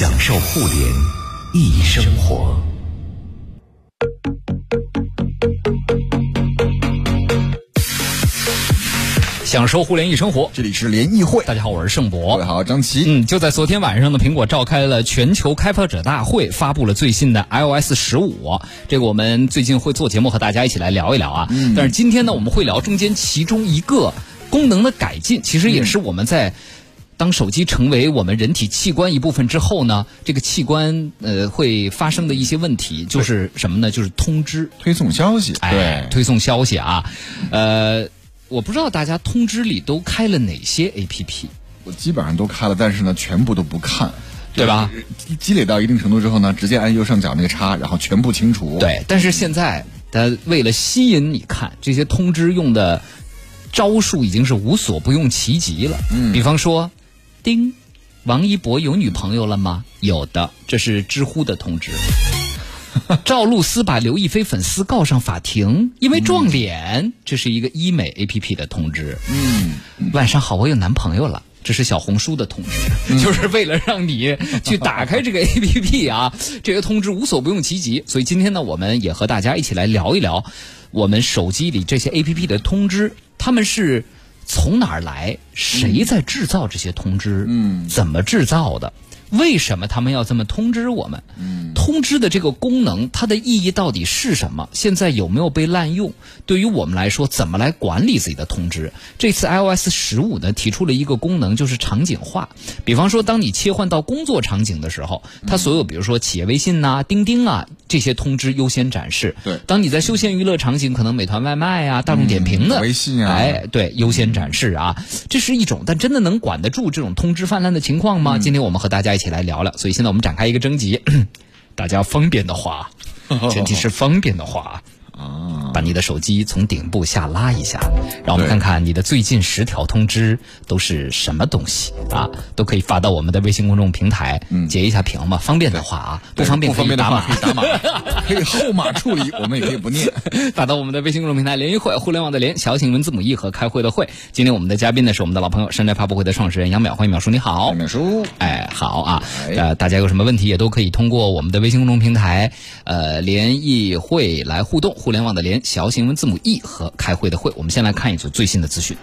享受互联易生活。享受互联易生活，这里是联谊会。大家好，我是盛博。各位好，张琪。嗯，就在昨天晚上呢，苹果召开了全球开发者大会，发布了最新的 iOS 十五。这个我们最近会做节目和大家一起来聊一聊啊。嗯。但是今天呢，我们会聊中间其中一个功能的改进，其实也是我们在当手机成为我们人体器官一部分之后呢，这个器官呃会发生的一些问题，就是什么呢？就是通知、推送消息。哎，推送消息啊，呃。我不知道大家通知里都开了哪些 APP，我基本上都开了，但是呢，全部都不看，对吧？积累到一定程度之后呢，直接按右上角那个叉，然后全部清除。对，但是现在他为了吸引你看这些通知用的招数，已经是无所不用其极了。嗯，比方说，叮，王一博有女朋友了吗？有的，这是知乎的通知。赵露思把刘亦菲粉丝告上法庭，因为撞脸。这是一个医美 A P P 的通知。嗯，晚上好，我有男朋友了。这是小红书的通知，就是为了让你去打开这个 A P P 啊。这些通知无所不用其极，所以今天呢，我们也和大家一起来聊一聊我们手机里这些 A P P 的通知，他们是从哪儿来？谁在制造这些通知？嗯，怎么制造的？为什么他们要这么通知我们？嗯，通知的这个功能，它的意义到底是什么？现在有没有被滥用？对于我们来说，怎么来管理自己的通知？这次 iOS 十五呢，提出了一个功能，就是场景化。比方说，当你切换到工作场景的时候，它所有比如说企业微信呐、钉钉啊这些通知优先展示。对。当你在休闲娱乐场景，可能美团外卖啊、大众点评的微信啊，哎，对，优先展示啊，这是一种。但真的能管得住这种通知泛滥的情况吗？今天我们和大家。一起来聊聊，所以现在我们展开一个征集，大家方便的话，前提是方便的话。啊，把你的手机从顶部下拉一下，让我们看看你的最近十条通知都是什么东西啊？都可以发到我们的微信公众平台，截一下屏嘛。方便的话啊，不方便可以打码，可以打码，可以后码处理，我们也可以不念。发到我们的微信公众平台“联谊会”，互联网的联，小写文字母 E 和开会的会。今天我们的嘉宾呢是我们的老朋友，山寨发布会的创始人杨淼，欢迎淼叔，你好。淼叔，哎，好啊。呃，大家有什么问题也都可以通过我们的微信公众平台，呃，联谊会来互动。互联网的联小。新闻字母 E 和开会的会，我们先来看一组最新的资讯。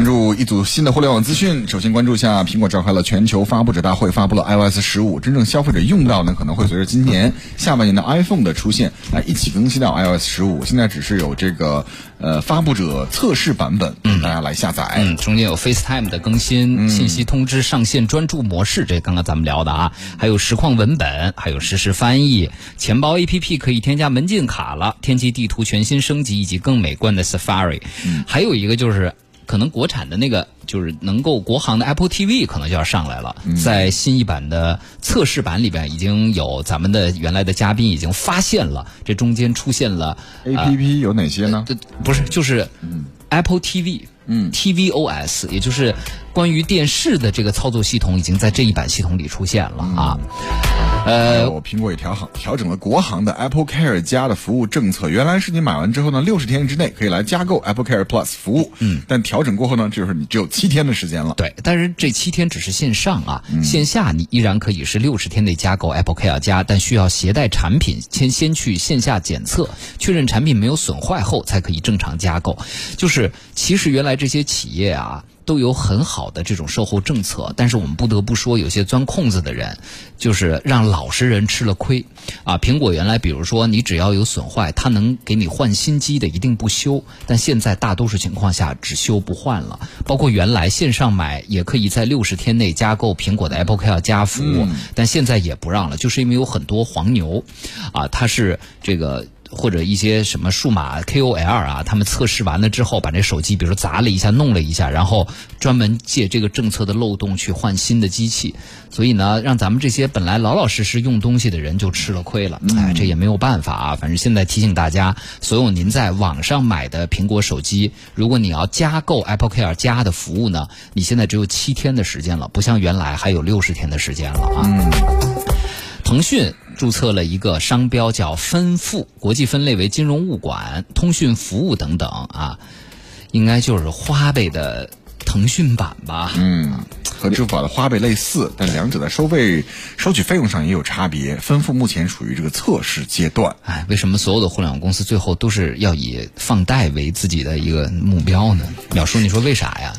关注一组新的互联网资讯。首先关注一下，苹果召开了全球发布者大会，发布了 iOS 十五。真正消费者用到呢，可能会随着今年下半年的 iPhone 的出现，来一起更新到 iOS 十五。现在只是有这个呃发布者测试版本，嗯，大家来下载。嗯，中间有 FaceTime 的更新，信息通知上线专注模式，这刚刚咱们聊的啊，还有实况文本，还有实时翻译。钱包 APP 可以添加门禁卡了，天气地图全新升级，以及更美观的 Safari。嗯，还有一个就是。可能国产的那个就是能够国行的 Apple TV 可能就要上来了，在新一版的测试版里边已经有咱们的原来的嘉宾已经发现了，这中间出现了 APP 有哪些呢？不是，就是 Apple TV，嗯，TVOS，也就是关于电视的这个操作系统已经在这一版系统里出现了啊。呃，我苹果也调好调整了国行的 Apple Care 加的服务政策。原来是你买完之后呢，六十天之内可以来加购 Apple Care Plus 服务。嗯，但调整过后呢，就是你只有七天的时间了。对，但是这七天只是线上啊，线下你依然可以是六十天内加购 Apple Care 加，但需要携带产品先先去线下检测，确认产品没有损坏后才可以正常加购。就是其实原来这些企业啊。都有很好的这种售后政策，但是我们不得不说，有些钻空子的人，就是让老实人吃了亏。啊，苹果原来比如说你只要有损坏，它能给你换新机的，一定不修。但现在大多数情况下只修不换了。包括原来线上买也可以在六十天内加购苹果的 Apple Care 加服务，但现在也不让了，就是因为有很多黄牛，啊，它是这个。或者一些什么数码 KOL 啊，他们测试完了之后，把这手机比如说砸了一下，弄了一下，然后专门借这个政策的漏洞去换新的机器，所以呢，让咱们这些本来老老实实用东西的人就吃了亏了。哎，这也没有办法啊。反正现在提醒大家，所有您在网上买的苹果手机，如果你要加购 Apple Care 加的服务呢，你现在只有七天的时间了，不像原来还有六十天的时间了啊。腾讯注册了一个商标叫“分付”，国际分类为金融物管、通讯服务等等啊，应该就是花呗的腾讯版吧？嗯，和支付宝的花呗类似，但两者的收费、收取费用上也有差别。分付目前处于这个测试阶段。哎，为什么所有的互联网公司最后都是要以放贷为自己的一个目标呢？淼叔，你说为啥呀？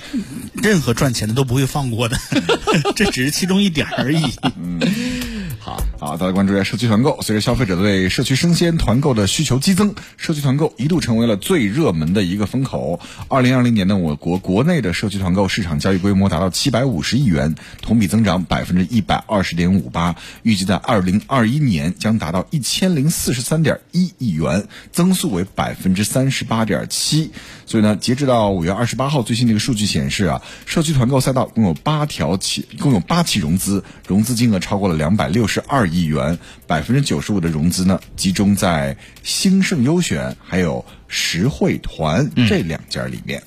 任何赚钱的都不会放过的，这只是其中一点而已。好，好，大家关注一下社区团购。随着消费者对社区生鲜团购的需求激增，社区团购一度成为了最热门的一个风口。二零二零年呢，我国国内的社区团购市场交易规模达到七百五十亿元，同比增长百分之一百二十点五八。预计在二零二一年将达到一千零四十三点一亿元，增速为百分之三十八点七。所以呢，截止到五月二十八号，最新的一个数据显示啊，社区团购赛道共有八条起，共有八起融资，融资金额超过了两百六十二亿元，百分之九十五的融资呢集中在兴盛优选还有实惠团这两家里面。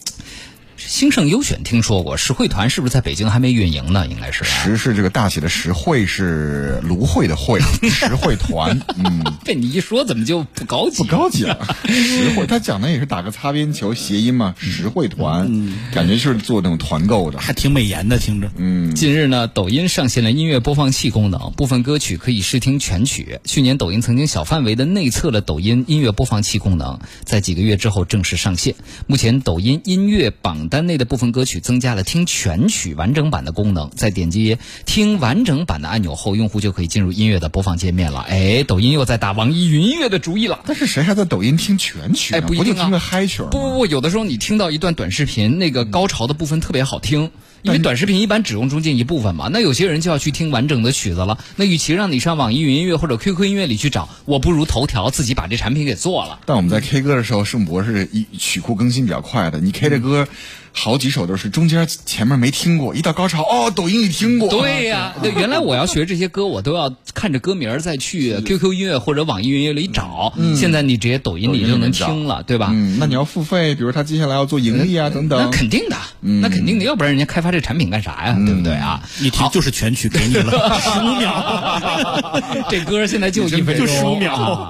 兴盛优选听说过，实惠团是不是在北京还没运营呢？应该是、啊。实是这个大写的实，惠是芦荟的荟，实惠团，嗯，被你一说，怎么就不高级？不高级了。实惠，他讲的也是打个擦边球谐音嘛，实惠团，感觉就是做那种团购的。还挺美颜的，听着。嗯，近日呢，抖音上线了音乐播放器功能，部分歌曲可以试听全曲。去年抖音曾经小范围的内测了抖音音乐播放器功能，在几个月之后正式上线。目前抖音音乐榜单内的部分歌曲增加了听全曲完整版的功能，在点击听完整版的按钮后，用户就可以进入音乐的播放界面了。哎，抖音又在打网易云音乐的主意了。但是谁还在抖音听全曲？哎不一定啊就听个嗨曲不不不，有的时候你听到一段短视频，那个高潮的部分特别好听。因为短视频一般只用中间一部分嘛，那有些人就要去听完整的曲子了。那与其让你上网易云音乐或者 QQ 音乐里去找，我不如头条自己把这产品给做了。但我们在 K 歌的时候，盛博是一曲库更新比较快的。你 K 的歌，好几首都是中间前面没听过，一到高潮哦，抖音里听过。对呀、那原来我要学这些歌，我都要看着歌名儿再去 QQ 音乐或者网易云音乐里找。现在你直接抖音里就能听了，对吧？嗯，那你要付费，比如他接下来要做盈利啊等等那。肯定的，那肯定的，要不然人家开发这产品干啥呀？对不对啊？一听就是全曲给你了，十五秒。这歌现在就一分钟，就15秒啊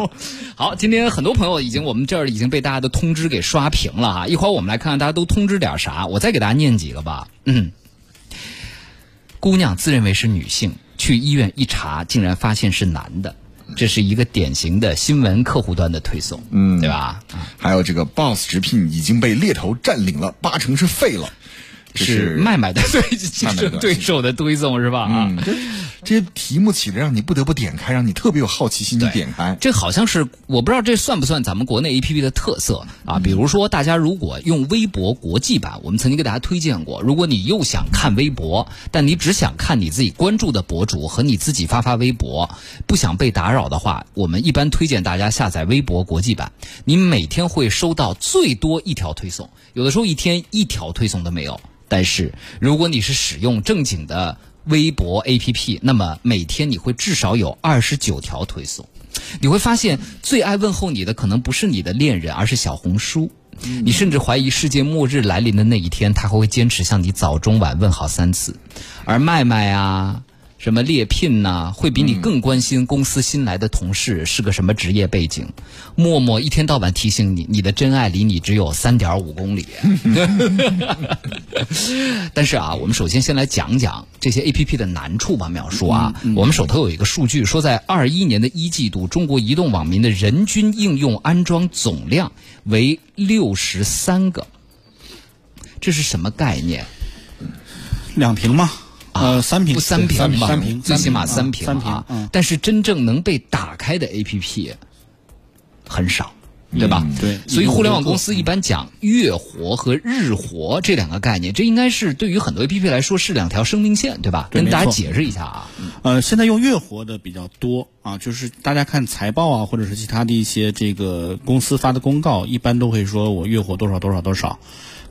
好，今天很多朋友已经我们这儿已经被大家的通知给刷屏了哈。一会儿我们来看看大家都通知点啥，我再给大家念几个吧。嗯，姑娘自认为是女性，去医院一查，竟然发现是男的。这是一个典型的新闻客户端的推送，嗯，对吧？还有这个 Boss 直聘已经被猎头占领了，八成是废了。这是麦麦的对竞争对手的推送是吧？啊，嗯，这这些题目起的让你不得不点开，让你特别有好奇心去点开。这好像是我不知道这算不算咱们国内 A P P 的特色啊？比如说，大家如果用微博国际版，我们曾经给大家推荐过，如果你又想看微博，但你只想看你自己关注的博主和你自己发发微博，不想被打扰的话，我们一般推荐大家下载微博国际版。你每天会收到最多一条推送，有的时候一天一条推送都没有。但是如果你是使用正经的微博 APP，那么每天你会至少有二十九条推送。你会发现，最爱问候你的可能不是你的恋人，而是小红书。你甚至怀疑世界末日来临的那一天，他还会坚持向你早中晚问好三次。而麦麦啊，什么猎聘呐、会比你更关心公司新来的同事是个什么职业背景。默默一天到晚提醒你，你的真爱离你只有三点五公里。但是啊，我们首先先来讲讲这些 A P P 的难处吧，淼叔啊，我们手头有一个数据说，在二一年的一季度，中国移动网民的人均应用安装总量为六十三个，这是什么概念？两瓶吗？呃，三屏，不三屏吧？三屏，最起码三屏三屏啊。嗯，但是真正能被打开的 A P P 很少。对吧？嗯对所以互联网公司一般讲月活和日活这两个概念，这应该是对于很多 A P P 来说是两条生命线，对吧？跟大家解释一下啊。呃，现在用月活的比较多啊，就是大家看财报啊，或者是其他的一些这个公司发的公告，一般都会说我月活多少多少多少。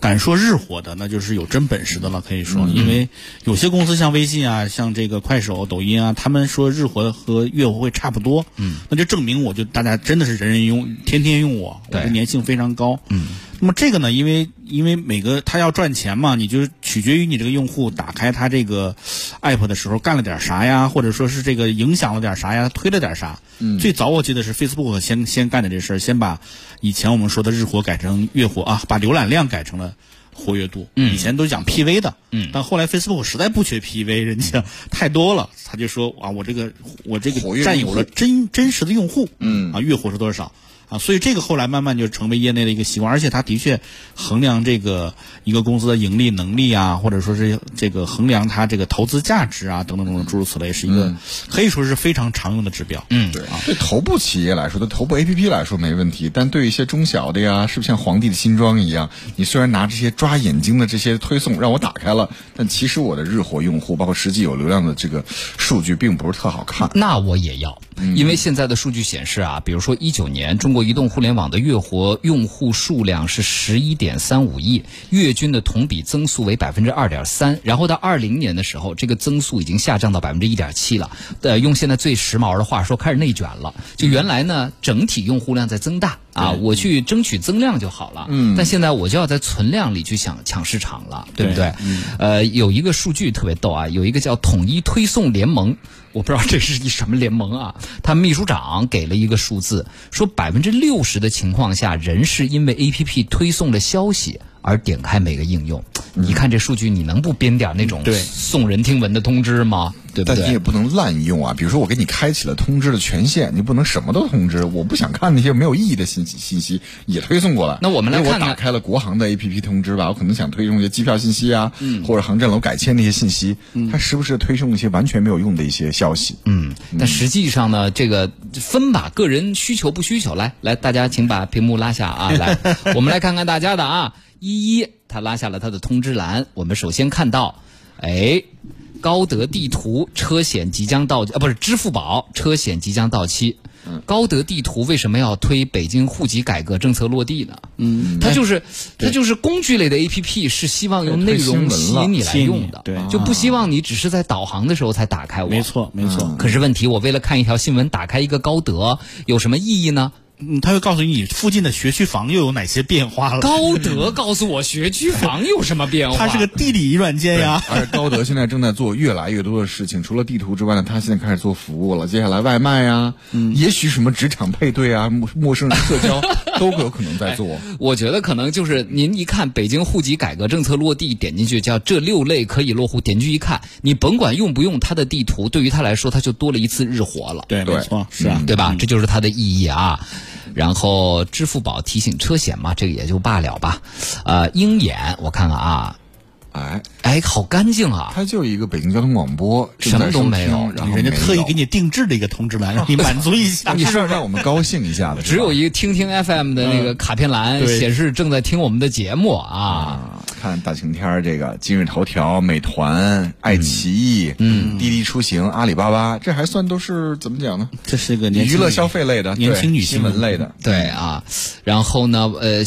敢说日活的，那就是有真本事的了，可以说，因为有些公司像微信啊，像这个快手、抖音啊，他们说日活和月活会差不多，嗯，那就证明我就大家真的是人人用，天天用我，我的粘性非常高，嗯。那么这个呢，因为因为每个他要赚钱嘛，你就取决于你这个用户打开他这个 app 的时候干了点啥呀，或者说是这个影响了点啥呀，推了点啥。嗯，最早我记得是 Facebook 先先干的这事儿，先把以前我们说的日活改成月活啊，把浏览量改成了。活跃度，以前都讲 PV 的，嗯，但后来 Facebook 实在不缺 PV，人家太多了，他就说啊，我这个我这个占有了真真实的用户，嗯，啊，月活是多少？啊，所以这个后来慢慢就成为业内的一个习惯，而且它的确衡量这个一个公司的盈利能力啊，或者说是这个衡量它这个投资价值啊，等等等等诸如此类，是一个可以说是非常常用的指标。嗯，对啊，对头部企业来说，对头部 APP 来说没问题，但对一些中小的呀，是不是像皇帝的新装一样？你虽然拿这些抓眼睛的这些推送让我打开了，但其实我的日活用户，包括实际有流量的这个数据，并不是特好看。那我也要，因为现在的数据显示啊，比如说一九年中国。移动互联网的月活用户数量是十一点三五亿，月均的同比增速为百分之二点三。然后到二零年的时候，这个增速已经下降到百分之一点七了。呃，用现在最时髦的话说，开始内卷了。就原来呢，整体用户量在增大啊，我去争取增量就好了。嗯。但现在我就要在存量里去抢抢市场了，对不对？嗯。呃，有一个数据特别逗啊，有一个叫统一推送联盟。我不知道这是一什么联盟啊？他秘书长给了一个数字，说百分之六十的情况下，人是因为 A P P 推送的消息。而点开每个应用，你看这数据，你能不编点那种送人听闻的通知吗？对不对？但你也不能滥用啊。比如说，我给你开启了通知的权限，你不能什么都通知。我不想看那些没有意义的信息，信息也推送过来。那我们来看，我打开了国航的 A P P 通知吧，我可能想推送一些机票信息啊，或者航站楼改签那些信息，它时不时推送一些完全没有用的一些消息。嗯，但实际上呢，这个分吧，个人需求不需求。来来，大家请把屏幕拉下啊，来，我们来看看大家的啊。一一，他拉下了他的通知栏。我们首先看到，哎，高德地图车险即将到啊，不是支付宝车险即将到期。高德地图为什么要推北京户籍改革政策落地呢？嗯，它就是它就是工具类的 A P P，是希望用内容吸引你来用的，对，就不希望你只是在导航的时候才打开我。没错，没错。可是问题，我为了看一条新闻，打开一个高德，有什么意义呢？嗯，他会告诉你你附近的学区房又有哪些变化了。高德告诉我学区房有什么变化？它是个地理软件呀。而且高德现在正在做越来越多的事情，除了地图之外呢，他现在开始做服务了。接下来外卖呀，嗯，也许什么职场配对啊、陌陌生人社交 都有可能在做。我觉得可能就是您一看北京户籍改革政策落地，点进去叫这六类可以落户，点进去一看，你甭管用不用它的地图，对于他来说，他就多了一次日活了。对，没错，是啊，对吧？这就是它的意义啊。然后支付宝提醒车险嘛，这个也就罢了吧。呃，鹰眼，我看看啊。哎哎，好干净啊！它就一个北京交通广播，什么都没有，然后人家特意给你定制的一个通知栏，让 你满足一下，你是让我们高兴一下的。只有一个听听 FM 的那个卡片栏显示正在听我们的节目啊。看大晴天这个今日头条、美团、爱奇艺、嗯，滴滴出行、阿里巴巴，这还算都是怎么讲呢？这是个娱乐消费类的、年轻女新闻类的，对啊。然后呢，呃，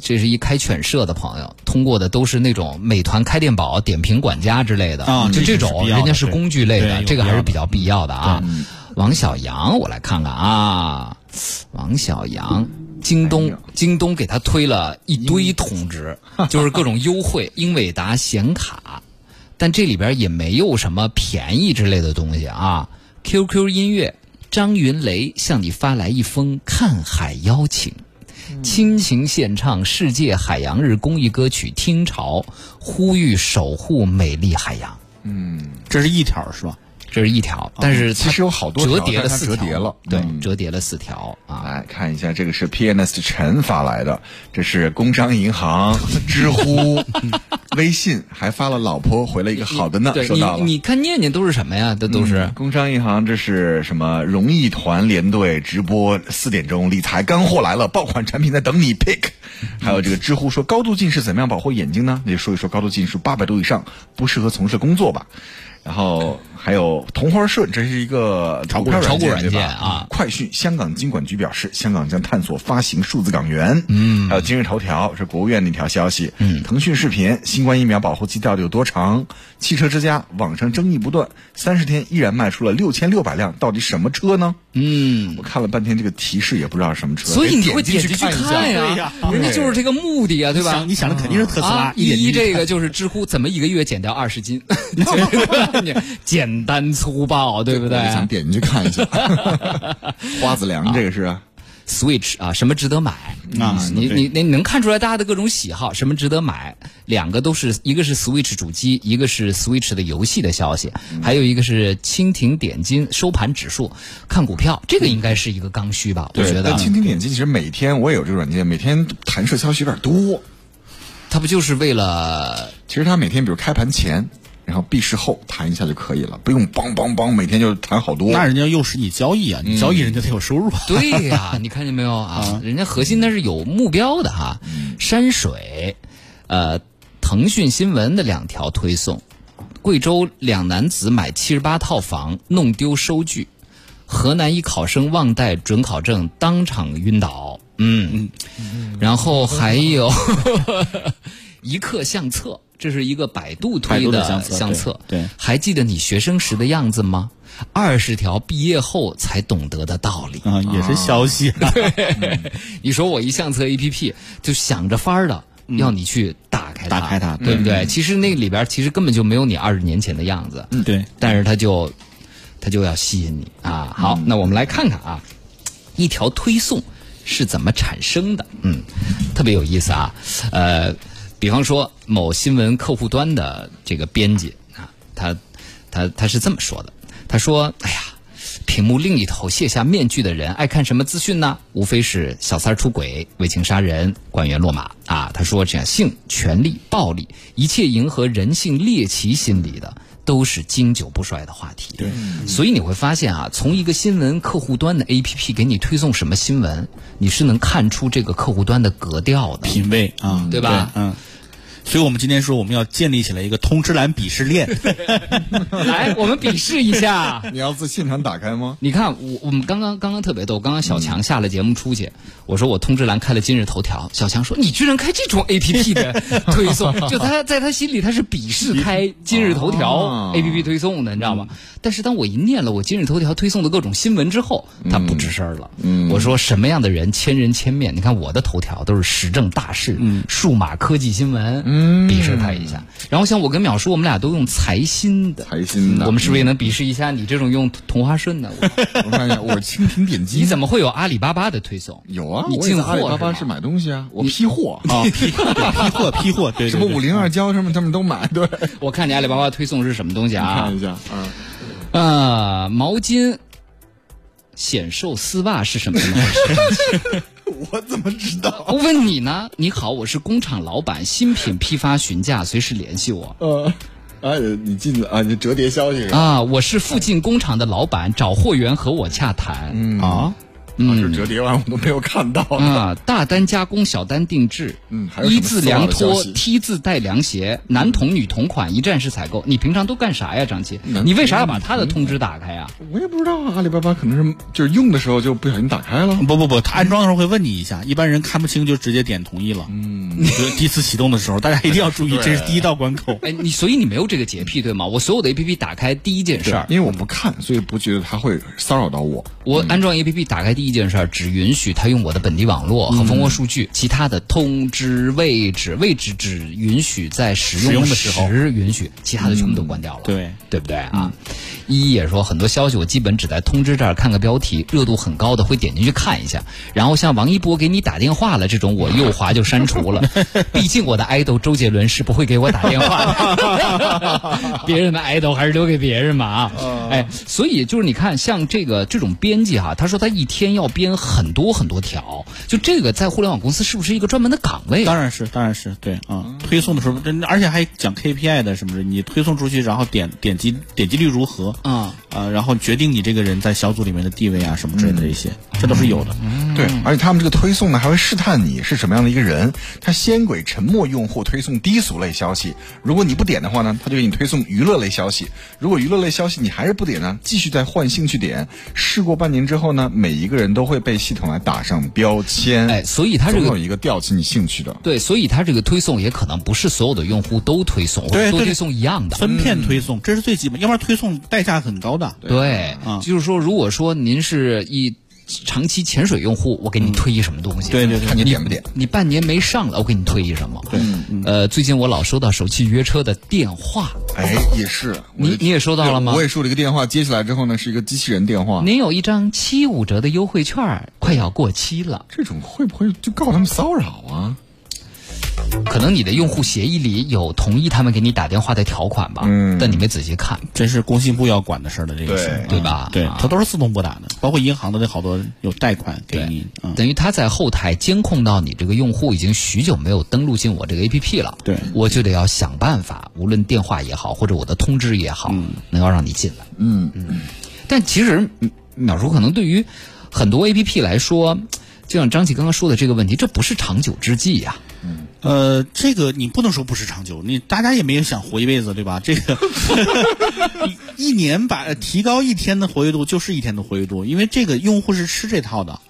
这是一开犬舍的朋友通过的，都是那种美团开店宝、点评管家之类的啊，就这种，人家是工具类的，这个还是比较必要的啊。王小杨，我来看看啊，王小阳。京东，京东给他推了一堆通知，就是各种优惠，英伟达显卡，但这里边也没有什么便宜之类的东西啊。QQ 音乐，张云雷向你发来一封看海邀请，亲情献唱世界海洋日公益歌曲《听潮》，呼吁守护美丽海洋。嗯，这是一条是吧？这是一条，但是其实有好多折叠了四条，折叠了，对，折叠了四条啊！来看一下，这个是 PNS 陈发来的，这是工商银行、知乎、微信，还发了老婆回了一个好的呢，收到了。你看念念都是什么呀？这都是工商银行，这是什么？荣誉团联队直播四点钟，理财干货来了，爆款产品在等你 pick。还有这个知乎说高度近视怎么样保护眼睛呢？那就说一说高度近视八百度以上不适合从事工作吧。然后。还有同花顺，这是一个炒股票炒股软件啊快讯，香港金管局表示，香港将探索发行数字港元。嗯，还有今日头条是国务院的一条消息。嗯，腾讯视频，新冠疫苗保护期到底有多长？汽车之家，网上争议不断，三十天依然卖出了六千六百辆，到底什么车呢？嗯，我看了半天这个提示，也不知道什么车，所以你会点点进去看呀呀，人家就是这个目的啊，对吧？想？你想的肯定是特斯拉啊，，一这个就是知乎怎么一个月减掉二十斤，简单粗暴，对不对？我想点进去看一下。花子良这个是啊，？Switch 啊，什么值得买啊对你你你能看出来大家的各种喜好，什么值得买？两个都是一个是 Switch 主机，一个是 Switch 的游戏的消息，还有一个是蜻蜓点金收盘指数看股票，这个应该是一个刚需吧？我觉得但蜻蜓点金其实每天我也有这个软件，每天弹射消息有点多。它不就是为了其实它每天比如开盘前，然后闭市后谈一下就可以了，不用梆梆梆每天就谈好多。那人家诱使你交易啊，你交易人家得有收入啊。对呀，你看见没有啊？人家核心那是有目标的哈。山水，呃，腾讯新闻的两条推送：贵州两男子买七十八套房弄丢收据，河南一考生忘带准考证当场晕倒。嗯，然后还有 一课相册，这是一个百度推的相册相册。对对还记得你学生时的样子吗？二十条毕业后才懂得的道理。啊，也是消息啊。你说我一相册 A P P 就想着法儿的要你去打开它，打开它对不对？其实那里边其实根本就没有你二十年前的样子，嗯，对，但是它就它就要吸引你啊。好，那我们来看看啊，一条推送是怎么产生的？嗯，特别有意思啊。呃，比方说某新闻客户端的这个编辑啊，他他他是这么说的，他说：“哎呀。”屏幕另一头卸下面具的人爱看什么资讯呢？无非是小三儿出轨、为情杀人、官员落马啊。他说，这样性、权力、暴力，一切迎合人性猎奇心理的，都是经久不衰的话题。对，所以你会发现啊，从一个新闻客户端的 APP 给你推送什么新闻，你是能看出这个客户端的格调的。品味啊，对吧嗯。所以我们今天说，我们要建立起来一个通知栏鄙视链。来，我们鄙视一下。你要自现场打开吗？你看，我我们刚刚刚刚特别逗，刚刚小强下了节目出去，我说我通知栏开了今日头条，小强说你居然开这种 A P P 的 推送，就他在他心里他是鄙视开今日头条哦 A P P 推送的，你知道吗？但是当我一念了我今日头条推送的各种新闻之后，他不吱声了。我说什么样的人千人千面？你看我的头条都是时政大事、数码科技新闻，鄙视他一下。然后像我跟淼叔，我们俩都用财新的，财新的我们是不是也能鄙视一下你这种用同花顺的？我我看一下，我蜻蜓点击。你怎么会有阿里巴巴的推送？有啊？你进货在阿里巴巴是买东西啊，我批货啊，批货批货批货，什么五零二胶什么他们都买，对，我看你阿里巴巴推送是什么东西啊看？一下嗯，呃，毛巾、显瘦丝袜是什么怎么回事？我怎么知道？我问你呢？你好，我是工厂老板，新品批发询价，随时联系我。呃，啊，你进了啊，你折叠消息？啊，我是附近工厂的老板，找货源和我洽谈。嗯啊，啊，就折叠完我都没有看到。啊，大单加工，小单定制，嗯还有一字凉拖，T 字带凉鞋，男童女同款，一站式采购。你平常都干啥呀，张琪？你为啥要把他的通知打开呀？我也不知道啊，阿里巴巴可能是就是用的时候就不小心打开了。不不不，他安装的时候会问你一下，一般人看不清就直接点同意了。嗯，就是第一次启动的时候，大家一定要注意，这是第一道关口。哎，你所以你没有这个洁癖对吗？我所有的 A P P 打开第一件事儿，因为我不看，所以不觉得它会骚扰到我。我安装 A P P 打开第一件事儿，只允许他用我的本地网络和蜂窝数据，其他的通知位置位置只允许在使使用用的时候时允许，其他的全部都关掉了。对对不对啊？依依也说很多消息我基本只在通知这儿看个标题，热度很高的会点进去看一下，然后像王一博给你打电话了这种，我右滑就删除了。毕竟我的爱豆周杰伦是不会给我打电话的，别人的爱豆还是留给别人嘛啊。哎，所以就是你看，像这个这种编辑哈、他说他一天要。编很多很多条。就这个在互联网公司是不是一个专门的岗位？当然是，当然是对啊。推送的时候，真而且还讲 KPI 的，什么的，你推送出去，然后点点击点击率如何啊啊，然后决定你这个人在小组里面的地位啊，什么之类的这些，这都是有的。对，而且他们这个推送呢，还会试探你是什么样的一个人。他先给沉默用户推送低俗类消息，如果你不点的话呢，他就给你推送娱乐类消息。如果娱乐类消息你还是不点呢，继续再换兴趣点。试过半年之后呢，每一个人都会被系统来打上标签。哎，所以它这个有一个吊起你兴趣的。对，所以它这个推送也可能不是所有的用户都推送，或者对对都推送一样的。分片推送，这是最基本，要不然推送代价很高的。对，啊就是说，如果说您是一长期潜水用户，我给你推一什么东西？对对对看你点不点。你半年没上了，我给你推一什么？对，呃，最近我老收到手机约车的电话，哎，也是。你你也收到了吗我也收了一个电话，接起来之后呢，是一个机器人电话。您有一张七五折的优惠券儿，快要过期了。这种会不会就告他们骚扰啊？可能你的用户协议里有同意他们给你打电话的条款吧？嗯。但你没仔细看。这是工信部要管的事儿的，这个是对对吧？对啊，它都是自动拨打的，包括银行的那好多有贷款给你啊。等于他在后台监控到你这个用户已经许久没有登录进我这个 APP 了，对。我就得要想办法，无论电话也好，或者我的通知也好，能够让你进来。嗯。嗯。但其实，嗯淼叔可能对于很多 APP 来说，就像张琪刚刚说的这个问题，这不是长久之计呀、呃，这个你不能说不是长久，你大家也没有想活一辈子，对吧？这个一 一年把提高一天的活跃度就是一天的活跃度，因为这个用户是吃这套的。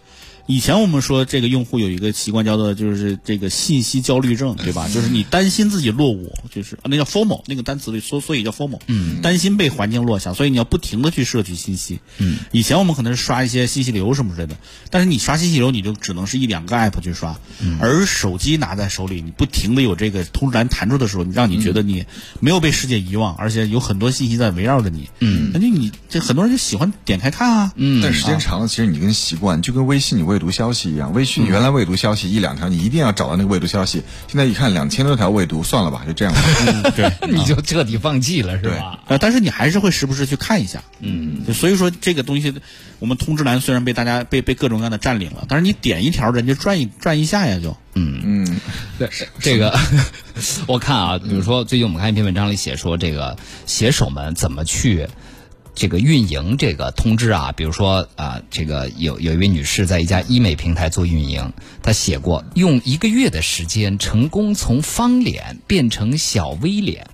以前我们说这个用户有一个习惯叫做就是这个信息焦虑症，对吧？就是你担心自己落伍，就是那叫 FOMO 那个单词里所所以叫 FOMO，嗯，担心被环境落下，所以你要不停的去摄取信息，嗯，以前我们可能是刷一些信息流什么之类的，但是你刷信息流你就只能是一两个 app 去刷，而手机拿在手里，你不停的有这个通知栏弹出的时候，你让你觉得你没有被世界遗忘，而且有很多信息在围绕着你，嗯，那就你这很多人就喜欢点开看啊，嗯。但时间长了，其实你跟习惯，就跟微信你未读消息一样。微信原来未读消息一两条，你一定要找到那个未读消息。现在一看两千多条未读，算了吧，就这样吧。对。你就彻底放弃了，是吧？呃，但是你还是会时不时去看一下，嗯，所以说这个东西，我们通知栏虽然被大家被被各种各样的占领了，但是你点一条，人家转一转一下呀，就，嗯，对，这个 我看啊，比如说最近我们看一篇文章里写说，这个写手们怎么去这个运营这个通知啊，比如说啊，这个有有一位女士在一家医美平台做运营，她写过用一个月的时间成功从方脸变成小 V 脸，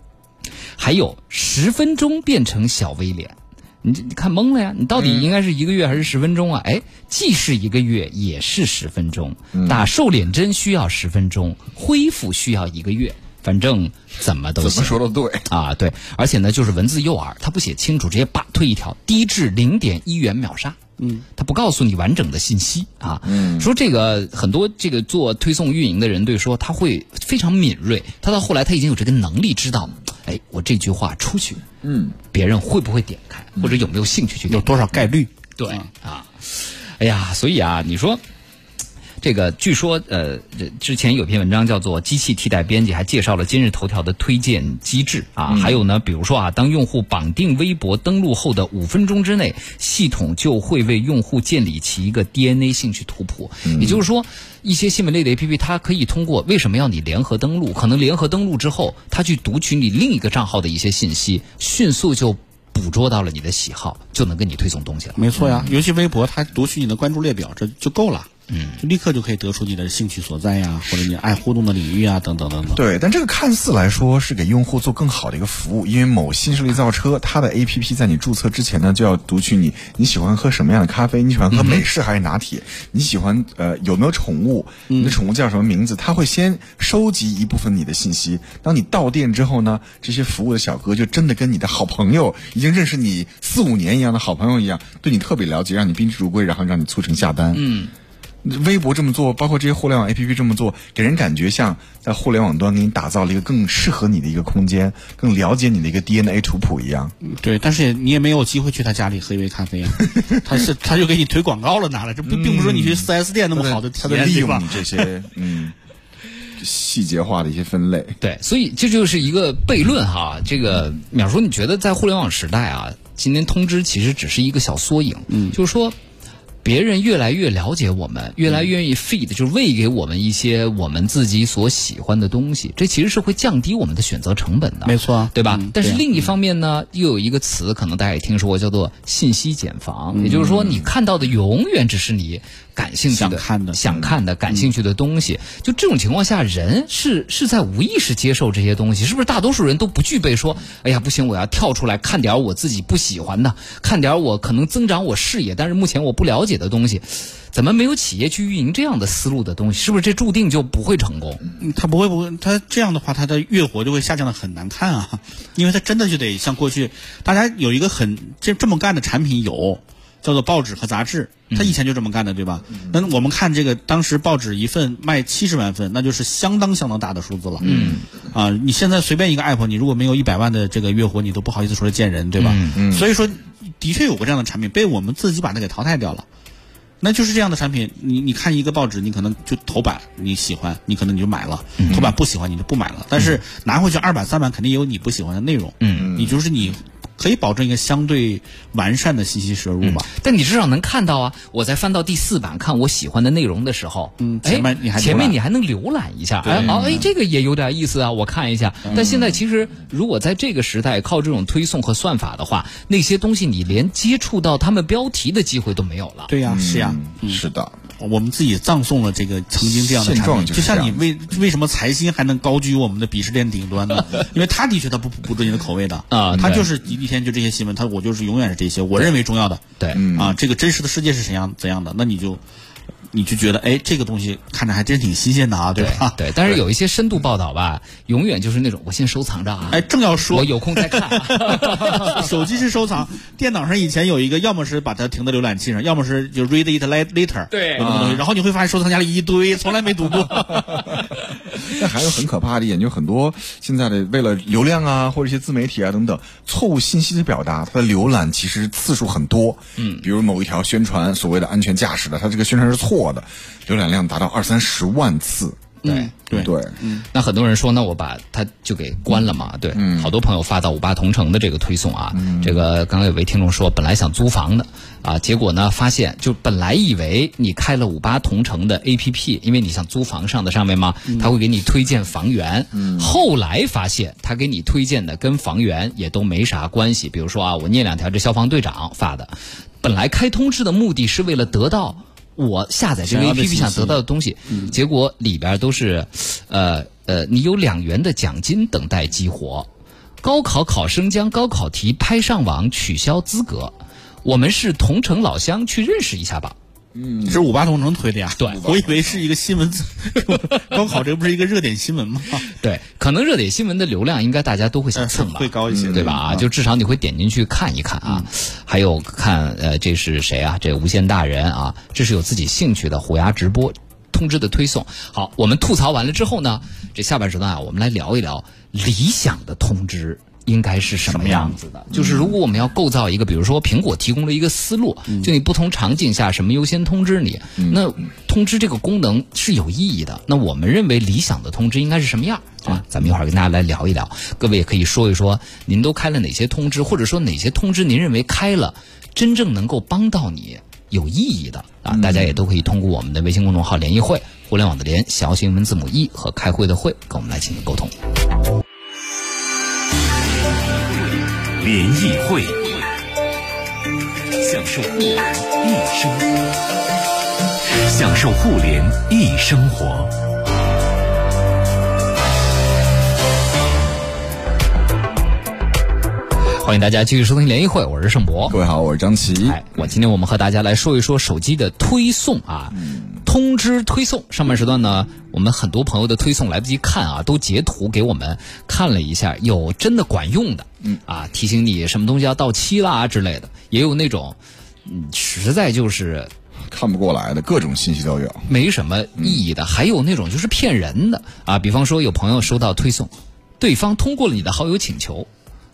还有十分钟变成小 V 脸。你这你看懵了呀！你到底应该是一个月还是十分钟啊？哎，既是一个月，也是十分钟。打瘦脸针需要十分钟，恢复需要一个月，反正怎么都行怎么说都对。啊！对，而且呢，就是文字诱饵，他不写清楚，直接叭推一条，低至零点一元秒杀。嗯，他不告诉你完整的信息啊。嗯，说这个很多这个做推送运营的人对说，他会非常敏锐，他到后来他已经有这个能力知道，哎，我这句话出去，嗯，别人会不会点开，或者有没有兴趣去？有多少概率？对啊，哎呀，所以啊，你说这个，据说呃，之前有篇文章叫做《机器替代编辑》，还介绍了今日头条的推荐机制啊。还有呢，比如说啊，当用户绑定微博登录后的五分钟之内，系统就会为用户建立起一个 DNA 兴趣图谱。也就是说，一些新闻类的 APP，它可以通过为什么要你联合登录？可能联合登录之后，它去读取你另一个账号的一些信息，迅速就捕捉到了你的喜好，就能给你推送东西了。没错呀，尤其微博，它读取你的关注列表，这就够了。嗯，就立刻就可以得出你的兴趣所在呀，或者你爱互动的领域啊，等等等等。对，但这个看似来说是给用户做更好的一个服务，因为某新势力造车，它的 APP 在你注册之前呢，就要读取你你喜欢喝什么样的咖啡，你喜欢喝美式还是拿铁，你喜欢呃有没有宠物，你的宠物叫什么名字，它会先收集一部分你的信息。当你到店之后呢，这些服务的小哥就真的跟你的好朋友，已经认识你四五年一样的好朋友一样，对你特别了解，让你宾至如归，然后让你促成下单。嗯。微博这么做，包括这些互联网 APP 这么做，给人感觉像在互联网端给你打造了一个更适合你的一个空间，更了解你的一个 DNA 图谱一样。对，但是也你也没有机会去他家里喝一杯咖啡啊，他是他就给你推广告了，拿来，这并并不是说你去 4S 店那么好的体验，对吧利用你？这些 嗯细节化的一些分类。对，所以这就是一个悖论哈。这个淼叔，你觉得在互联网时代啊，今天通知其实只是一个小缩影，嗯，就是说，别人越来越了解我们，越来越愿意 feed，就是喂给我们一些我们自己所喜欢的东西，这其实是会降低我们的选择成本的。没错啊对吧？嗯但是另一方面呢，又有一个词，可能大家也听说过，叫做信息茧房。也就是说，你看到的永远只是你感兴趣的、想看的想看的、感兴趣的东西。就这种情况下，人是是在无意识接受这些东西，是不是？大多数人都不具备说，哎呀，不行，我要跳出来看点我自己不喜欢的，看点我可能增长我视野，但是目前我不了解的东西。怎么没有企业去运营这样的思路的东西？是不是这注定就不会成功？嗯他不会不会，他这样的话，他的月活就会下降的很难看啊，因为他真的就得像过去，大家有一个很这这么干的产品有，叫做报纸和杂志，他以前就这么干的，对吧？那我们看这个，当时报纸一份卖七十万份，那就是相当相当大的数字了。嗯，啊，你现在随便一个 app，你如果没有一百万的这个月活，你都不好意思出来见人，对吧？嗯，所以说，的确有过这样的产品，被我们自己把它给淘汰掉了。那就是这样的产品，你你看一个报纸，你可能就头版你喜欢，你可能你就买了；头版不喜欢，你就不买了。但是拿回去二版三版，肯定也有你不喜欢的内容。嗯，你就是你可以保证一个相对完善的信息摄入吧。但你至少能看到啊！我在翻到第四版看我喜欢的内容的时候，哎嗯前面你还前面你还能浏览一下，哎哦哎，这个也有点意思啊，我看一下。嗯但现在其实如果在这个时代靠这种推送和算法的话，那些东西你连接触到他们标题的机会都没有了。对呀、是呀、嗯是的，我们自己葬送了这个曾经这样的产品，状就像你为为什么财新还能高居我们的鄙视链顶端呢？因为他的确他不不对你的口味的。啊他就是一一天就这些新闻，他我就是永远是这些我认为重要的。对，啊，这个真实的世界是怎样怎样的，那你就你就觉得哎，这个东西看着还真挺新鲜的啊，对吧？对，但是有一些深度报道吧，永远就是那种我先收藏着啊，哎，正要说我有空再看啊。手机是收藏，电脑上以前有一个，要么是把它停在浏览器上，要么是就 read it later，对有那么东西，然后你会发现收藏夹里一堆，从来没读过。但还有很可怕的一点，就很多现在的为了流量啊，或者一些自媒体啊等等，错误信息的表达，它的浏览其实次数很多。嗯，比如某一条宣传所谓的安全驾驶的，它这个宣传是错的，浏览量达到二三十万次。对对对，那很多人说，那我把它就给关了嘛？对，好多朋友发到五八同城的这个推送啊，这个刚刚有位听众说，本来想租房的啊，结果呢发现，就本来以为你开了五八同城的 APP，因为你想租房上的上面嘛，他会给你推荐房源，后来发现他给你推荐的跟房源也都没啥关系。比如说啊，我念两条，这消防队长发的，本来开通知的目的是为了得到。我下载这个 APP 想得到的东西，结果里边都是，呃呃，你有两元的奖金等待激活，高考考生将高考题拍上网取消资格，我们是同城老乡，去认识一下吧。是五八同城推的呀？对 我以为是一个新闻，高考这不是一个热点新闻吗？对，可能热点新闻的流量应该大家都会想蹭吧，会高一些对吧？啊，就至少你会点进去看一看啊。还有看呃，这是谁啊？这无限大人啊，这是有自己兴趣的虎牙直播通知的推送。好，我们吐槽完了之后呢，这下半时段啊，我们来聊一聊理想的通知。应该是什么样子的？就是如果我们要构造一个，比如说苹果提供了一个思路，就你不同场景下什么优先通知你，那通知这个功能是有意义的。那我们认为理想的通知应该是什么样啊？咱们一会儿跟大家来聊一聊。各位也可以说一说，您都开了哪些通知，或者说哪些通知您认为开了真正能够帮到你。有意义的啊，大家也都可以通过我们的微信公众号“联谊会”，互联网的联，小型文字母 e 和开会的会，跟我们来进行沟通。联谊会，享受互联易生活，享受互联易生活。欢迎大家继续收听联谊会，我是盛博。各位好，我是张琪。哎，我今天我们和大家来说一说手机的推送啊，通知推送。上半时段呢，我们很多朋友的推送来不及看啊，都截图给我们看了一下，有真的管用的，嗯啊，提醒你什么东西要到期啦之类的，也有那种，嗯，实在就是看不过来的各种信息都有。没什么意义的，还有那种就是骗人的啊，比方说有朋友收到推送，对方通过了你的好友请求，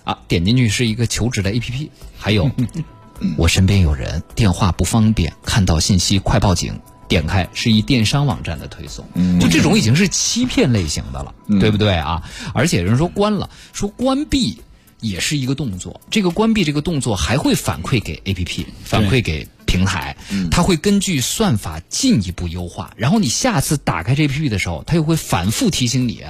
啊，点进去是一个求职的 APP，还有 我身边有人电话不方便，看到信息快报警，点开是一电商网站的推送，就这种已经是欺骗类型的了，对不对啊？而且有人说关了，说关闭。也是一个动作，这个关闭这个动作还会反馈给 A P P，反馈给平台，它会根据算法进一步优化，然后你下次打开这 APP 的时候，它又会反复提醒你，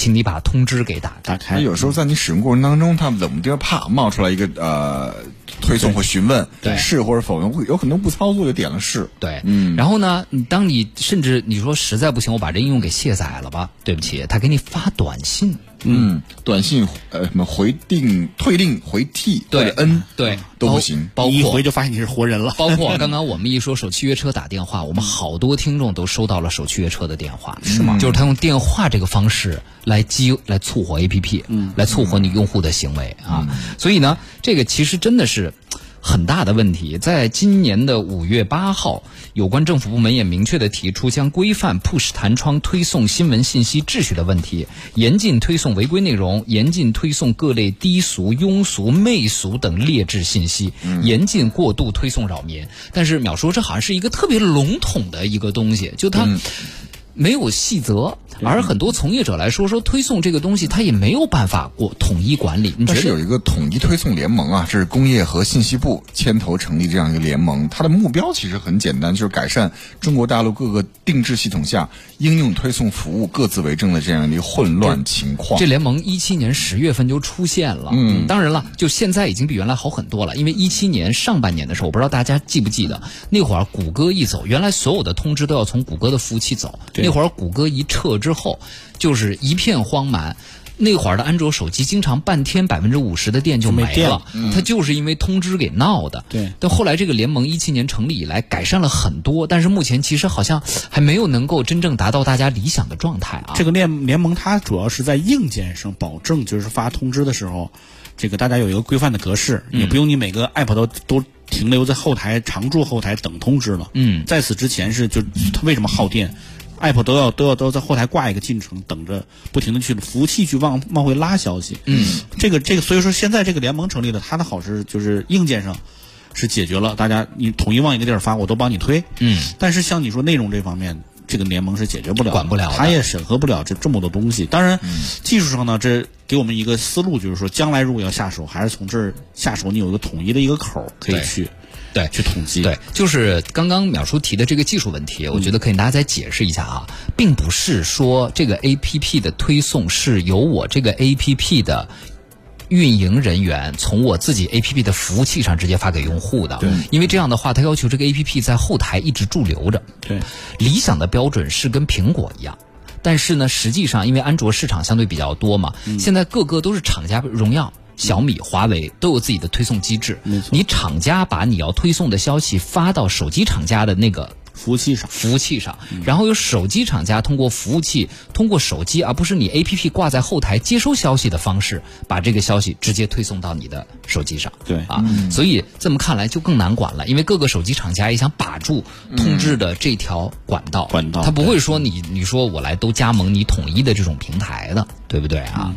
请你把通知给打开。打开那有时候在你使用过程当中，它冷不丁啪冒出来一个呃推送或询问，对是或者否，会有很多不操作就点了是。对，嗯，然后呢，你当你甚至你说实在不行，我把这应用给卸载了吧？对不起，他给你发短信，嗯，短信呃什么回定、退订、回 T 或者 N 对都不行。包括一回就发现你是活人了。包括刚刚我们一说手契约车打电话，我们好多听众都收到了手契约车的电话，是吗？就是他用电话这个方式来激来促活 APP，嗯，来促活你用户的行为啊。所以呢，这个其实真的是。很大的问题，在今年的五月八号，有关政府部门也明确的提出，将规范 Push 弹窗推送新闻信息秩序的问题，严禁推送违规内容，严禁推送各类低俗、庸俗、媚俗等劣质信息，严禁过度推送扰民。但是淼叔，这好像是一个特别笼统的一个东西，就它没有细则，而很多从业者来说，说推送这个东西，他也没有办法过统一管理。你觉得有一个统一推送联盟啊，这是工业和信息部牵头成立这样一个联盟，它的目标其实很简单，就是改善中国大陆各个定制系统下应用推送服务各自为政的这样的一个混乱情况。这联盟一七年十月份就出现了，嗯，当然了，就现在已经比原来好很多了。因为一七年上半年的时候，我不知道大家记不记得，那会儿谷歌一走，原来所有的通知都要从谷歌的服务器走，那会儿谷歌一撤之后，就是一片荒蛮。那会儿的安卓手机经常半天百分之五十的电就没了，它就是因为通知给闹的。对但后来这个联盟一七年成立以来，改善了很多，但是目前其实好像还没有能够真正达到大家理想的状态啊。这个联联盟它主要是在硬件上保证，就是发通知的时候，这个大家有一个规范的格式，也不用你每个 app 都都停留在后台常驻后台等通知了。嗯在此之前是就它为什么耗电？app 都要都要都要在后台挂一个进程，等着不停的去服务器去往往回拉消息。嗯，这个这个，所以说现在这个联盟成立了，它的好是就是硬件上是解决了大家你统一往一个地儿发，我都帮你推。嗯，但是像你说内容这方面，这个联盟是解决不了，管不了的它也审核不了这这么多东西。当然，技术上呢，这给我们一个思路，就是说将来如果要下手，还是从这儿下手，你有一个统一的一个口儿可以去对去统计。对，就是刚刚淼叔提的这个技术问题，我觉得可以给大家再解释一下啊，并不是说这个 A P P 的推送是由我这个 A P P 的。运营人员从我自己 A P P 的服务器上直接发给用户的，对因为这样的话，它要求这个 A P P 在后台一直驻留着。对理想的标准是跟苹果一样，但是呢，实际上因为安卓市场相对比较多嘛，嗯现在各个都是厂家，荣耀。小米、华为都有自己的推送机制没错，你厂家把你要推送的消息发到手机厂家的那个服务器上。服务器上，然后由手机厂家通过服务器，通过手机，而不是你 APP 挂在后台接收消息的方式，把这个消息直接推送到你的手机上。对啊，所以这么看来就更难管了，因为各个手机厂家也想把住通知的这条管道，管道他不会说你你说我来都加盟你统一的这种平台的，对不对啊？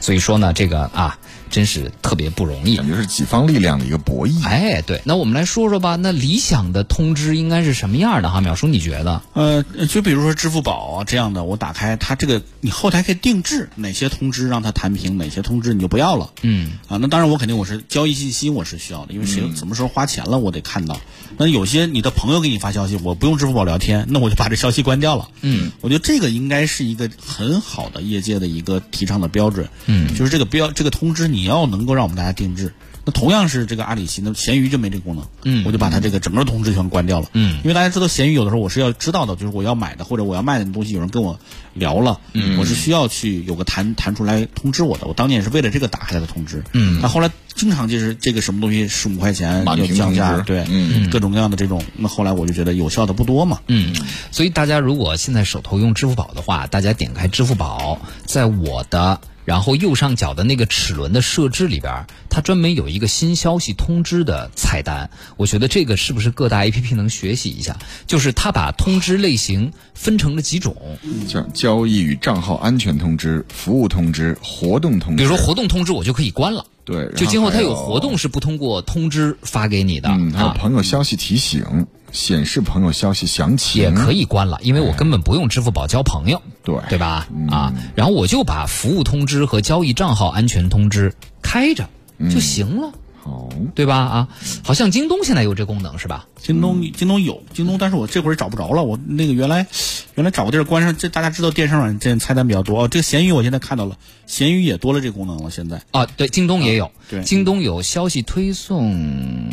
所以说呢，这个啊，真是特别不容易感。觉是几方力量的一个博弈。哎，对，那我们来说说吧。那理想的通知应该是什么样的哈？淼叔，你觉得？呃，就比如说支付宝啊这样的，我打开它这个，你后台可以定制哪些通知让它弹屏，哪些通知你就不要了。嗯，啊，那当然我肯定我是交易信息我是需要的，因为谁什么时候花钱了我得看到。那有些你的朋友给你发消息，我不用支付宝聊天，那我就把这消息关掉了。嗯，我觉得这个应该是一个很好的业界的一个提倡的标准。嗯，就是这个标这个通知你要能够让我们大家定制。那同样是这个阿里系，那闲鱼就没这个功能，嗯。我就把它这个整个通知全关掉了，嗯。因为大家知道闲鱼有的时候我是要知道的，就是我要买的或者我要卖的东西有人跟我聊了，嗯，我是需要去有个弹弹出来通知我的，我当年也是为了这个打开的通知，嗯。那后来经常就是这个什么东西十五块钱满要降价，对，嗯各种各样的这种，那后来我就觉得有效的不多嘛，嗯，所以大家如果现在手头用支付宝的话，大家点开支付宝，在我的然后右上角的那个齿轮的设置里边，它专门有一个新消息通知的菜单。我觉得这个是不是各大 APP 能学习一下？就是它把通知类型分成了几种，叫交易与账号安全通知、服务通知、活动通知。比如说活动通知，我就可以关了。对，就今后他有活动是不通过通知发给你的嗯，还有啊。朋友消息提醒，显示朋友消息详情，也可以关了，因为我根本不用支付宝交朋友，对对吧？啊，然后我就把服务通知和交易账号安全通知开着就行了。哦，对吧？啊，好像京东现在有这功能是吧？京东京东有京东，但是我这会儿找不着了。我那个原来原来找个地儿关上，这大家知道电商软件菜单比较多哦。这个闲鱼我现在看到了，闲鱼也多了这功能了。现在啊，对，京东也有，对京东有消息推送、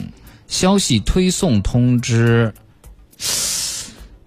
消息推送通知，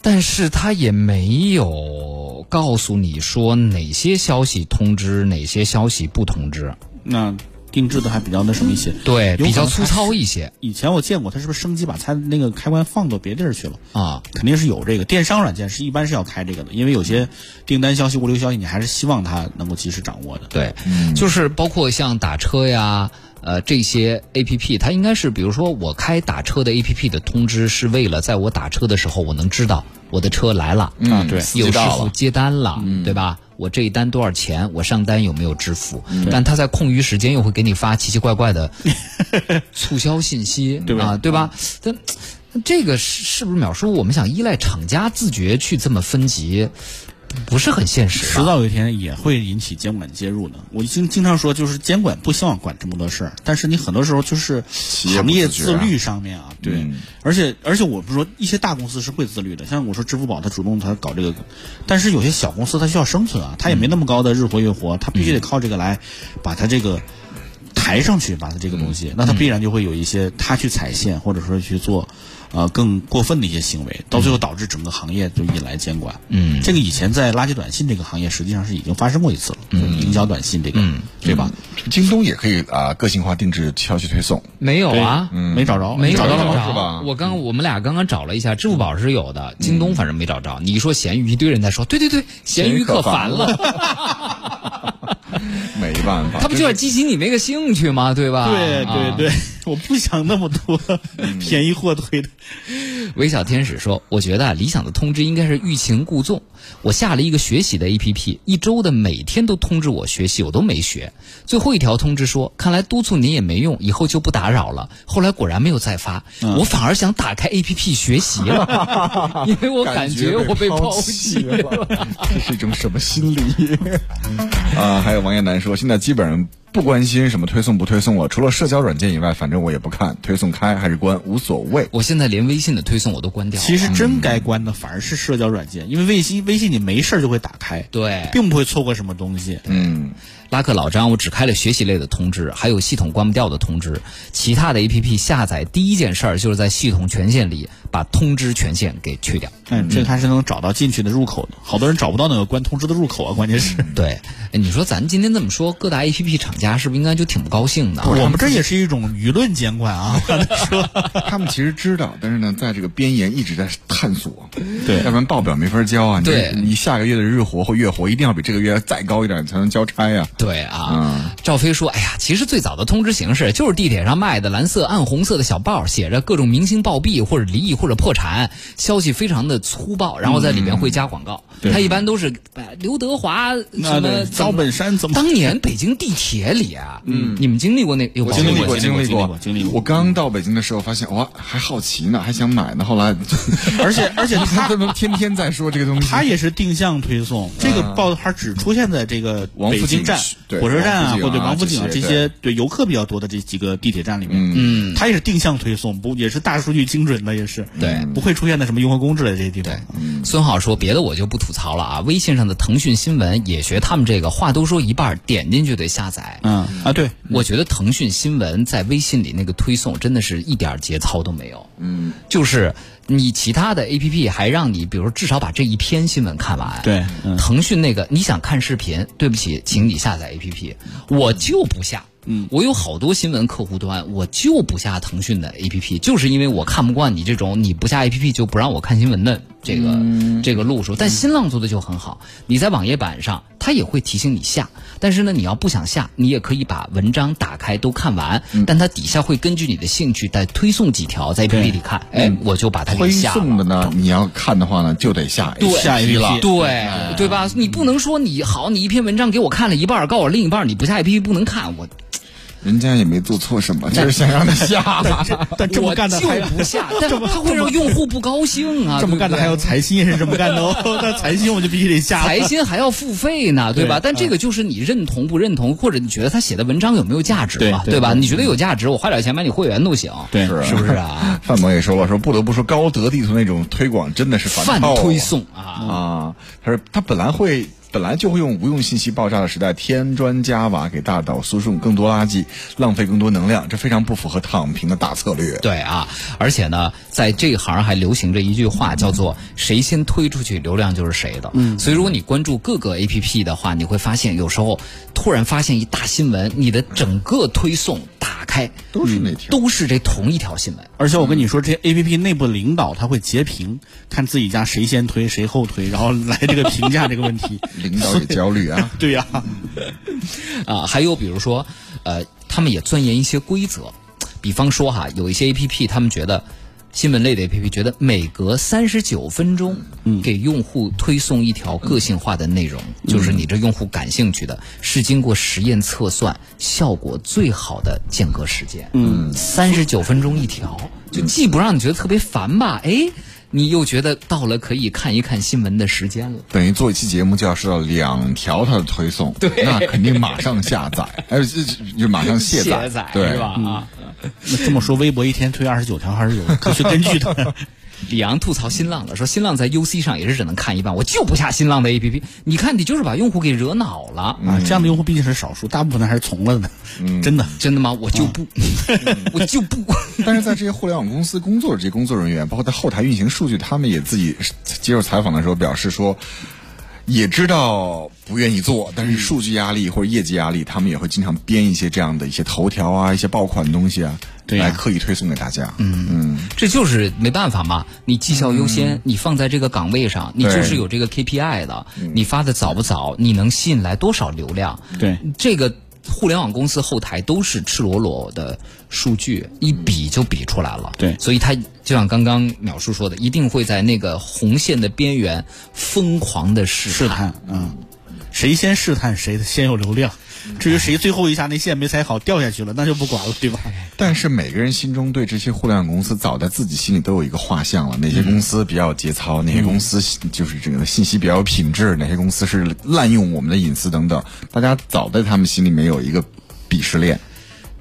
但是它也没有告诉你说哪些消息通知，哪些消息不通知。那定制的还比较那什么一些。对，比较粗糙一些以前我见过，它是不是升级把它那个开关放到别地儿去了？啊。肯定是有这个电商软件是一般是要开这个的，因为有些订单消息、物流消息，你还是希望它能够及时掌握的。对，就是包括像打车呀。呃，这些 A P P 它应该是，比如说我开打车的 A P P 的通知，是为了在我打车的时候，我能知道我的车来了，嗯对有师到了，傅接单了，对吧？我这一单多少钱？我上单有没有支付？但他在空余时间又会给你发奇奇怪怪的 促销信息，对吧啊，对吧？但这个是是不是秒叔？我们想依赖厂家自觉去这么分级，不是很现实。迟早有一天也会引起监管介入的。我经经常说，就是监管不希望管这么多事儿，但是你很多时候就是行业自律上面啊，对，嗯而且而且我不是说一些大公司是会自律的，像我说支付宝，它主动它搞这个，但是有些小公司它需要生存啊，它也没那么高的日活月活，它必须得靠这个来把它这个抬上去，把它这个东西，那它必然就会有一些它去踩线，或者说去做。呃，更过分的一些行为，到最后导致整个行业就引来监管。嗯，这个以前在垃圾短信这个行业实际上是已经发生过一次了，嗯，营销短信这个，嗯对吧？京东也可以啊、个性化定制消息推送。没有啊，对没找着，没找着了吗？是吧我刚我们俩刚刚找了一下，支付宝是有的，京东反正没找着。你一说闲鱼，一堆人在说，对对对，闲鱼可烦了，没办法，他不就是激起你那个兴趣吗？对吧？对啊对对，我不想那么多 便宜货推的。微小天使说：“我觉得啊，理想的通知应该是欲擒故纵。我下了一个学习的 APP，一周的每天都通知我学习，我都没学。最后一条通知说，看来督促您也没用，以后就不打扰了。后来果然没有再发，我反而想打开 APP 学习了，因为我感觉我被抛弃了，这是一种什么心理？啊，还有王艳楠说，现在基本上不关心什么推送不推送了，除了社交软件以外，反正我也不看，推送开还是关无所谓。我现在连微信的推送我都关掉了。其实真该关的反而是社交软件，因为微信微信你没事儿就会打开，对并不会错过什么东西。嗯，拉克老张，我只开了学习类的通知，还有系统关不掉的通知。其他的 APP 下载第一件事儿就是在系统权限里把通知权限给去掉。嗯，这个还是能找到进去的入口的。好多人找不到那个关通知的入口啊，关键是。对，哎你说咱今天这么说，各大 APP 厂家是不是应该就挺不高兴的？我们这也是一种舆论监管啊，说他们其实知道，但是呢，在这个边沿一直在探索。对要不然报表没法交啊。你对你下个月的日活或月活一定要比这个月再高一点，你才能交差呀。对啊，赵飞说：“哎呀，其实最早的通知形式就是地铁上卖的蓝色、暗红色的小报，写着各种明星暴毙或者离异或者破产，消息非常的粗暴，然后在里面会加广告。它一般都是哎刘德华什么赵本山怎么当年北京地铁里啊，嗯，你们经历过那？有我经历过，经历过经历过我刚到北京的时候，发现哇，还好奇呢，还想买呢。后来，而且而且他他 怎么天天在说这个东西？他也是定向推送，这个报它只出现在这个王府井北京站火车站啊，或者王府井啊这这些些对游客比较多的这几个地铁站里面，嗯，它也是定向推送，不也是大数据精准的，也是对。不会出现在什么雍和宫之类的这些地方。孙浩说：“别的我就不吐槽了啊，微信上的腾讯新闻也学他们这个，话都说一半儿，点进去得下载。嗯啊，对，我觉得腾讯新闻在微信里那个推送真的是一点节操都没有。嗯，就是你其他的 A P P 还让你，比如至少把这一篇新闻看完。对嗯腾讯那个你想看视频，对不起，请你下载 A P P，我就不下。嗯，我有好多新闻客户端，我就不下腾讯的 A P P，就是因为我看不惯你这种你不下 A P P 就不让我看新闻的这个、这个路数。但新浪做的就很好，你在网页版上，它也会提醒你下，但是呢，你要不想下，你也可以把文章打开都看完，但它底下会根据你的兴趣再推送几条在 A P P 里看，哎，我就把它给推下了。送的呢，你要看的话呢，就得下对下 APP 了。对对吧？你不能说你好，你一篇文章给我看了一半儿，告诉我另一半儿你不下 A P P 不能看，我人家也没做错什么，就是想让他下。但这么干的还不下，但他会让 用户不高兴啊。这么干的还有财新也是这么干的哦，那财新我就必须得下了。财新还要付费呢，对吧？对但这个就是你认同不认同，或者你觉得他写的文章有没有价值嘛，吧？对对对你觉得有价值，我花点钱买你会员都行，对是是不是啊？范某也说了，说不得不说高德地图那种推广真的是泛反推送啊，啊，他说他本来会。本来就会用无用信息爆炸的时代，添砖加瓦给大脑输送更多垃圾，浪费更多能量，这非常不符合躺平的大策略。对啊，而且呢，在这一行还流行着一句话，叫做“谁先推出去，流量就是谁的”。嗯，所以如果你关注各个 APP 的话，你会发现有时候突然发现一大新闻，你的整个推送打开都是那条。都是这同一条新闻。而且我跟你说，这些 A P P 内部领导他会截屏，看自己家谁先推谁后推，然后来这个评价这个问题。领导也焦虑啊。对呀、啊，还有比如说，呃，他们也钻研一些规则，比方说哈，有一些 A P P，他们觉得新闻类的 A P P 觉得每隔三十九分钟，嗯，给用户推送一条个性化的内容，就是你这用户感兴趣的，是经过实验测算，效果最好的间隔时间，嗯，三十九分钟一条，就既不让你觉得特别烦吧，哎。你又觉得到了可以看一看新闻的时间了，等于做一期节目就要收到两条它的推送，对，那肯定马上下载，哎，就马上卸载，对，是吧？啊，那这么说，微博一天推二十九条还是有科学根据的。李阳吐槽新浪了，说新浪在 UC 上也是只能看一半，我就不下新浪的 APP。你看，你就是把用户给惹恼了。啊，这样的用户毕竟是少数，大部分的还是从了的。嗯，真的。真的吗？我就不，我就不。但是在这些互联网公司工作的这些工作人员，包括在后台运行数据，他们也自己接受采访的时候表示说，也知道不愿意做，但是数据压力或者业绩压力，他们也会经常编一些这样的一些头条啊、一些爆款的东西啊，对呀。来刻意推送给大家。嗯。嗯，这就是没办法嘛，你绩效优先，你放在这个岗位上，你就是有这个 KPI 的，你发的早不早，你能吸引来多少流量？对，这个互联网公司后台都是赤裸裸的数据，一比就比出来了。对。所以他就像刚刚淼叔说的，一定会在那个红线的边缘疯狂的试试探，嗯，谁先试探谁先有流量。至于谁最后一下那线没踩好掉下去了，那就不管了，对吧？但是每个人心中对这些互联网公司早在自己心里都有一个画像了，哪些公司比较有节操，哪些公司就是这个信息比较有品质，哪些公司是滥用我们的隐私等等，大家早在他们心里面有一个鄙视链。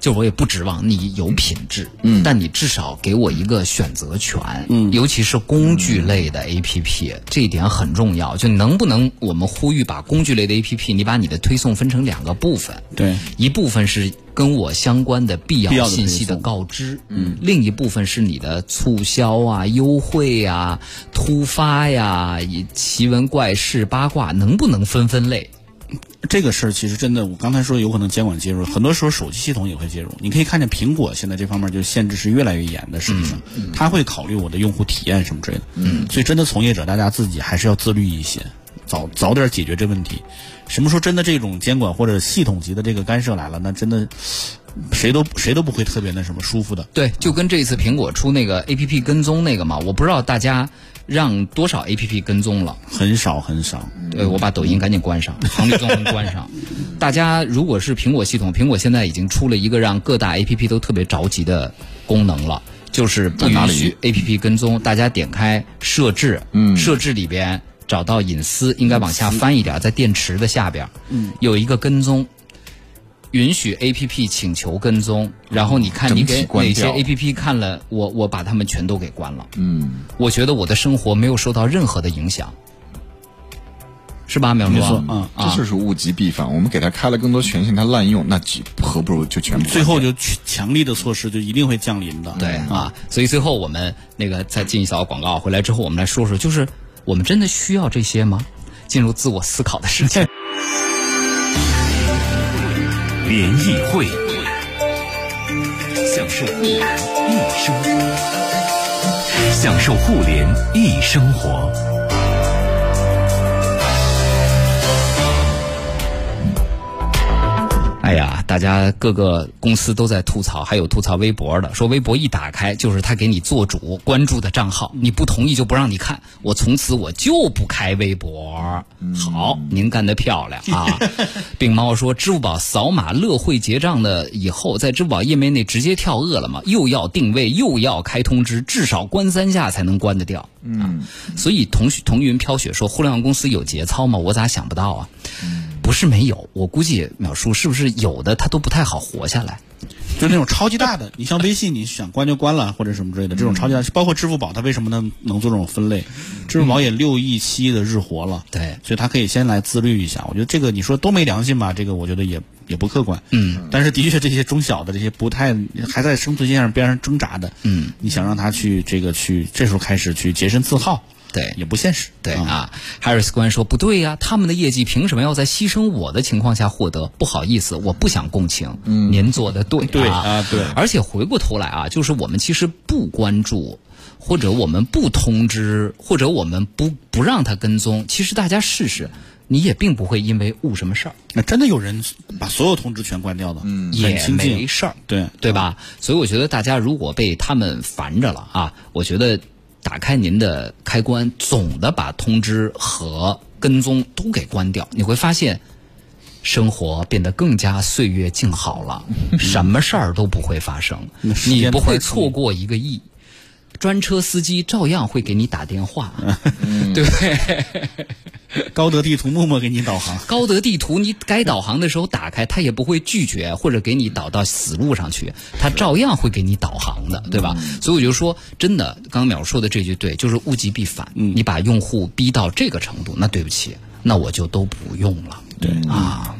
就我也不指望你有品质，嗯，但你至少给我一个选择权，嗯，尤其是工具类的 A P P，、这一点很重要。就能不能我们呼吁把工具类的 A P P，你把你的推送分成两个部分，对，一部分是跟我相关的必要信息的告知，嗯，另一部分是你的促销啊、优惠啊、突发呀、以奇闻怪事、八卦，能不能分分类？这个事儿其实真的，我刚才说有可能监管介入，很多时候手机系统也会介入。你可以看见苹果现在这方面就限制是越来越严的，实际上，他会考虑我的用户体验什么之类的。嗯，所以真的从业者大家自己还是要自律一些，早早点解决这问题。什么时候真的这种监管或者系统级的这个干涉来了，那真的谁都谁都不会特别那什么舒服的。对，就跟这一次苹果出那个 A P P 跟踪那个嘛，我不知道大家让多少 A P P 跟踪了。很少很少，对，我把抖音赶紧关上，行李纵横关上。大家如果是苹果系统，苹果现在已经出了一个让各大 A P P 都特别着急的功能了，就是不允许 A P P 跟踪。大家点开设置，嗯，设置里边找到隐私，应该往下翻一点，在电池的下边，嗯，有一个跟踪。允许 A P P 请求跟踪，然后你看你给哪些 A P P 看了，我我把他们全都给关了。嗯，我觉得我的生活没有受到任何的影响，是吧，淼没叔？错嗯啊这就是物极必反。我们给他开了更多权限，他滥用，那几何不如就全部最后就去强力的措施就一定会降临的。对啊，所以最后我们那个再进一小广告，回来之后我们来说说，就是我们真的需要这些吗？进入自我思考的时间。联谊会，享受互联一生，享受互联一生活。哎呀，大大家各个公司都在吐槽，还有吐槽微博的，说微博一打开就是他给你做主关注的账号，你不同意就不让你看，我从此我就不开微博。好，您干得漂亮啊！病猫说，支付宝扫码乐惠结账的以后，在支付宝页面内直接跳饿了么，又要定位又要开通知，至少关三下才能关得掉。嗯，所以同同云飘雪说，互联网公司有节操吗？我咋想不到啊？不是没有，我估计淼叔是不是有的他都不太好活下来。就那种超级大的，你像微信，你想关就关了，或者什么之类的，这种超级大，包括支付宝，它为什么能能做这种分类？支付宝也六亿七的日活了，对，所以他可以先来自律一下。我觉得这个你说都没良心吧？这个我觉得也也不客观。嗯，但是的确这些中小的这些不太还在生存线上边上挣扎的，嗯，你想让他去这个去这时候开始去洁身自好，对也不现实。对啊，Harris 官说不对呀，他们的业绩凭什么要在牺牲我的情况下获得？不好意思，我不想共情。嗯，您做的对，对啊对而且回过头来啊，就是我们其实不关注，或者我们不通知，或者我们不不让他跟踪，其实大家试试，你也并不会因为误什么事儿，那真的有人把所有通知全关掉了，嗯也没事儿。对对吧？所以我觉得大家如果被他们烦着了啊，我觉得打开您的开关，总的把通知和跟踪都给关掉，你会发现。生活变得更加岁月静好了，什么事儿都不会发生，你不会错过一个亿。专车司机照样会给你打电话，对 不对？高德地图默默给你导航。高德地图，你该导航的时候打开，它也不会拒绝或者给你导到死路上去，它照样会给你导航的，对吧？所以我就说，真的，刚刚淼说的这句对，就是物极必反。你把用户逼到这个程度，那对不起，那我就都不用了。对啊。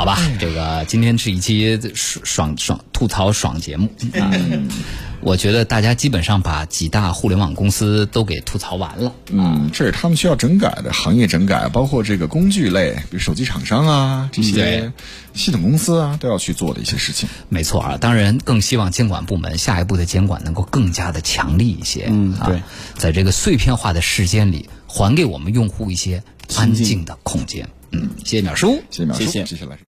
好吧，这个今天是一期爽爽爽吐槽爽节目啊，我觉得大家基本上把几大互联网公司都给吐槽完了。嗯，这是他们需要整改的行业整改，包括这个工具类，比如手机厂商啊，这些系统公司啊，都要去做的一些事情。没错啊，当然更希望监管部门下一步的监管能够更加的强力一些。啊嗯对，在这个碎片化的时间里，还给我们用户一些安静的空间。嗯，谢谢淼叔。谢谢淼叔，谢谢接下来是。